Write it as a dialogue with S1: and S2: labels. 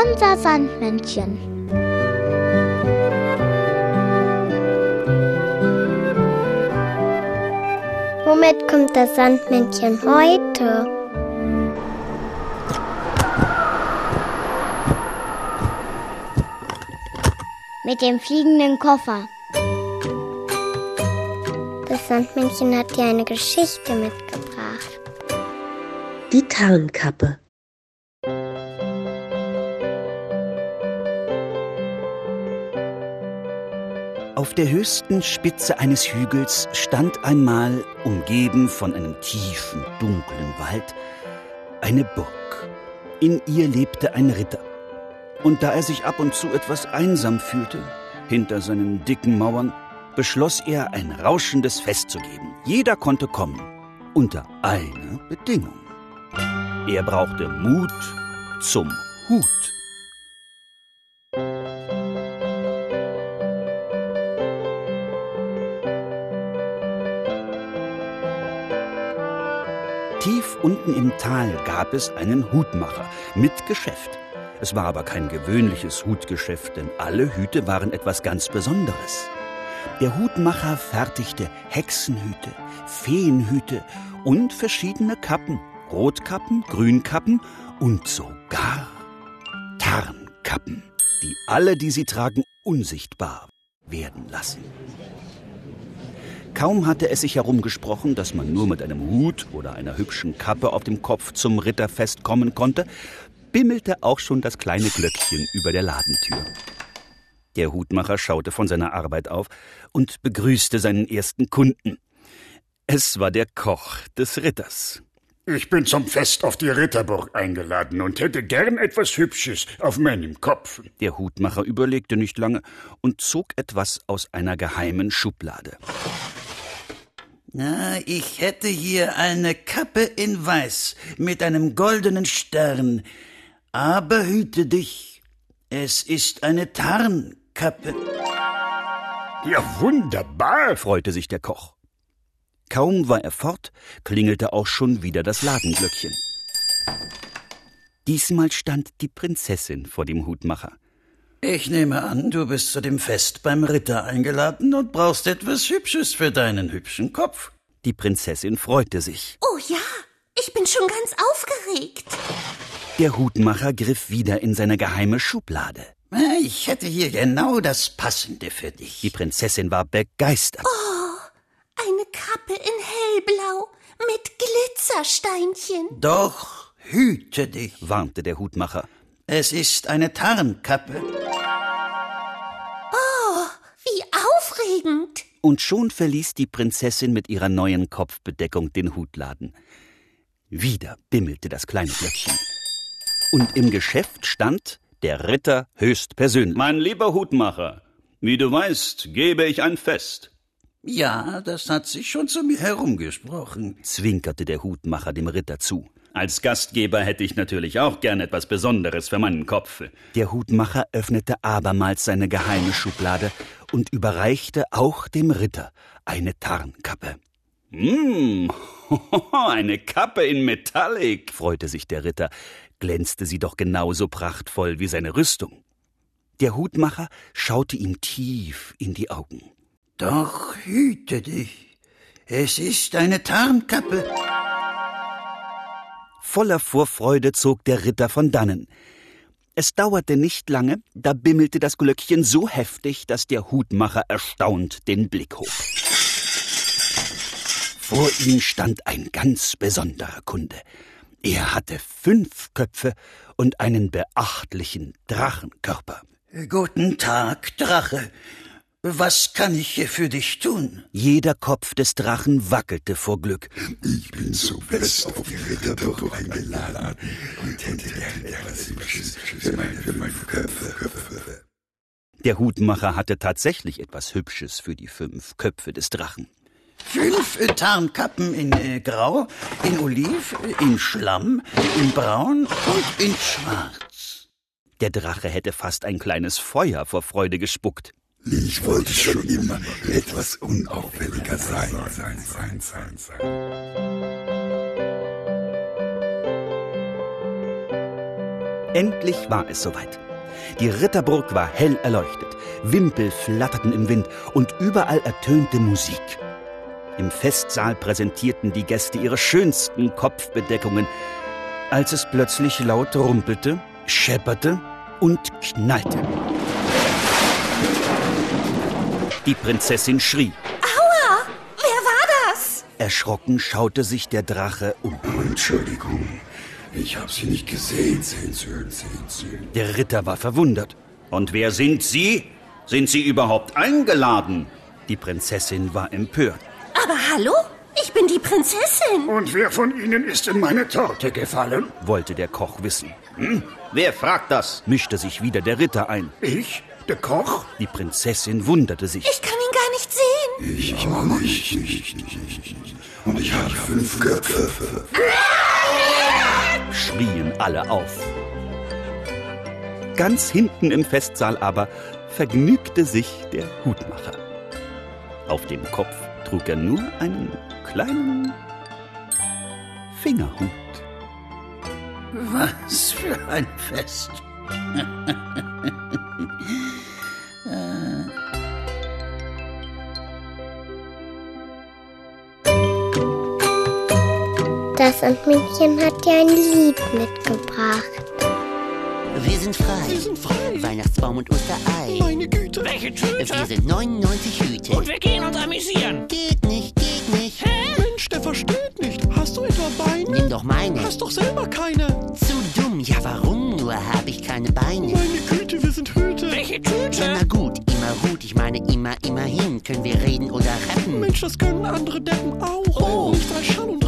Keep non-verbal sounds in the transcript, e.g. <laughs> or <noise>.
S1: Unser Sandmännchen.
S2: Womit kommt das Sandmännchen heute?
S1: Mit dem fliegenden Koffer.
S2: Das Sandmännchen hat dir eine Geschichte mitgebracht.
S3: Die Tarnkappe.
S4: Auf der höchsten Spitze eines Hügels stand einmal, umgeben von einem tiefen, dunklen Wald, eine Burg. In ihr lebte ein Ritter. Und da er sich ab und zu etwas einsam fühlte, hinter seinen dicken Mauern, beschloss er, ein rauschendes Fest zu geben. Jeder konnte kommen, unter einer Bedingung. Er brauchte Mut zum Hut. Tief unten im Tal gab es einen Hutmacher mit Geschäft. Es war aber kein gewöhnliches Hutgeschäft, denn alle Hüte waren etwas ganz Besonderes. Der Hutmacher fertigte Hexenhüte, Feenhüte und verschiedene Kappen, Rotkappen, Grünkappen und sogar Tarnkappen, die alle, die sie tragen, unsichtbar werden lassen. Kaum hatte es sich herumgesprochen, dass man nur mit einem Hut oder einer hübschen Kappe auf dem Kopf zum Ritterfest kommen konnte, bimmelte auch schon das kleine Glöckchen über der Ladentür. Der Hutmacher schaute von seiner Arbeit auf und begrüßte seinen ersten Kunden. Es war der Koch des Ritters.
S5: Ich bin zum Fest auf die Ritterburg eingeladen und hätte gern etwas Hübsches auf meinem Kopf.
S4: Der Hutmacher überlegte nicht lange und zog etwas aus einer geheimen Schublade.
S6: Na, ich hätte hier eine Kappe in Weiß mit einem goldenen Stern. Aber hüte dich, es ist eine Tarnkappe.
S5: Ja, wunderbar,
S4: freute sich der Koch. Kaum war er fort, klingelte auch schon wieder das Ladenglöckchen. Diesmal stand die Prinzessin vor dem Hutmacher.
S6: Ich nehme an, du bist zu dem Fest beim Ritter eingeladen und brauchst etwas Hübsches für deinen hübschen Kopf.
S4: Die Prinzessin freute sich.
S7: Oh ja, ich bin schon ganz aufgeregt.
S4: Der Hutmacher griff wieder in seine geheime Schublade.
S6: Ich hätte hier genau das Passende für dich.
S4: Die Prinzessin war begeistert.
S7: Oh, eine Kappe in hellblau mit Glitzersteinchen.
S6: Doch hüte dich,
S4: warnte der Hutmacher.
S6: Es ist eine Tarnkappe.
S7: Oh, wie aufregend.
S4: Und schon verließ die Prinzessin mit ihrer neuen Kopfbedeckung den Hutladen. Wieder bimmelte das kleine Glöckchen. Und im Geschäft stand der Ritter höchstpersönlich.
S8: Mein lieber Hutmacher, wie du weißt, gebe ich ein Fest.
S6: Ja, das hat sich schon zu mir herumgesprochen,
S4: zwinkerte der Hutmacher dem Ritter zu.
S8: Als Gastgeber hätte ich natürlich auch gern etwas Besonderes für meinen Kopf.
S4: Der Hutmacher öffnete abermals seine geheime Schublade und überreichte auch dem Ritter eine Tarnkappe.
S8: Mmh, <laughs> eine Kappe in Metallic,
S4: freute sich der Ritter, glänzte sie doch genauso prachtvoll wie seine Rüstung. Der Hutmacher schaute ihm tief in die Augen.
S6: Doch hüte dich, es ist eine Tarnkappe.
S4: Voller Vorfreude zog der Ritter von dannen. Es dauerte nicht lange, da bimmelte das Glöckchen so heftig, dass der Hutmacher erstaunt den Blick hob. Vor ihm stand ein ganz besonderer Kunde. Er hatte fünf Köpfe und einen beachtlichen Drachenkörper.
S6: Guten Tag, Drache. Was kann ich hier für dich tun?
S4: Jeder Kopf des Drachen wackelte vor Glück.
S9: Ich bin so fest auf die Ritterburg eingeladen und hätte gern etwas Hübsches für meine fünf Köpfe.
S4: Der Hutmacher hatte tatsächlich etwas Hübsches für die fünf Köpfe des Drachen.
S6: Fünf Tarnkappen in äh, Grau, in Oliv, in Schlamm, in Braun und in Schwarz.
S4: Der Drache hätte fast ein kleines Feuer vor Freude gespuckt.
S9: Ich wollte schon immer etwas unauffälliger sein. sein, sein, sein, sein.
S4: Endlich war es soweit. Die Ritterburg war hell erleuchtet, Wimpel flatterten im Wind und überall ertönte Musik. Im Festsaal präsentierten die Gäste ihre schönsten Kopfbedeckungen, als es plötzlich laut rumpelte, schepperte und knallte. Die Prinzessin schrie.
S7: Aua! Wer war das?
S4: Erschrocken schaute sich der Drache um.
S9: Oh, Entschuldigung, ich habe Sie nicht gesehen. Sehen Sie, sehen Sie.
S4: Der Ritter war verwundert.
S8: Und wer sind Sie? Sind Sie überhaupt eingeladen?
S4: Die Prinzessin war empört.
S7: Aber hallo? Ich bin die Prinzessin.
S5: Und wer von Ihnen ist in meine Torte gefallen?
S4: wollte der Koch wissen.
S8: Hm? Wer fragt das?
S4: Mischte sich wieder der Ritter ein.
S5: Ich? Der Koch?
S4: Die Prinzessin wunderte sich.
S7: Ich kann ihn gar nicht sehen.
S9: Ich auch nicht, nicht, nicht. Und ich habe fünf Köpfe.
S4: Schrien alle auf. Ganz hinten im Festsaal aber vergnügte sich der Hutmacher. Auf dem Kopf trug er nur einen kleinen Fingerhut.
S6: Was für ein Fest. <laughs>
S2: Sandmännchen hat dir ein Lied mitgebracht.
S10: Wir sind frei.
S11: Wir sind frei.
S10: Weihnachtsbaum und Osterei.
S11: Meine Güte. Welche Tüte?
S10: Wir sind 99 Hüte.
S11: Und wir gehen uns amüsieren.
S10: Geht nicht, geht nicht.
S11: Hä? Mensch, der versteht nicht. Hast du etwa Beine?
S10: Nimm doch meine.
S11: Hast doch selber keine.
S10: Zu dumm. Ja, warum nur habe ich keine Beine?
S11: Meine Güte, wir sind Hüte. Welche Tüte?
S10: Ja, na gut, immer gut. Ich meine immer, immerhin. Können wir reden oder rappen?
S11: Mensch, das können andere Deppen auch. Oh. Nicht bei Schall und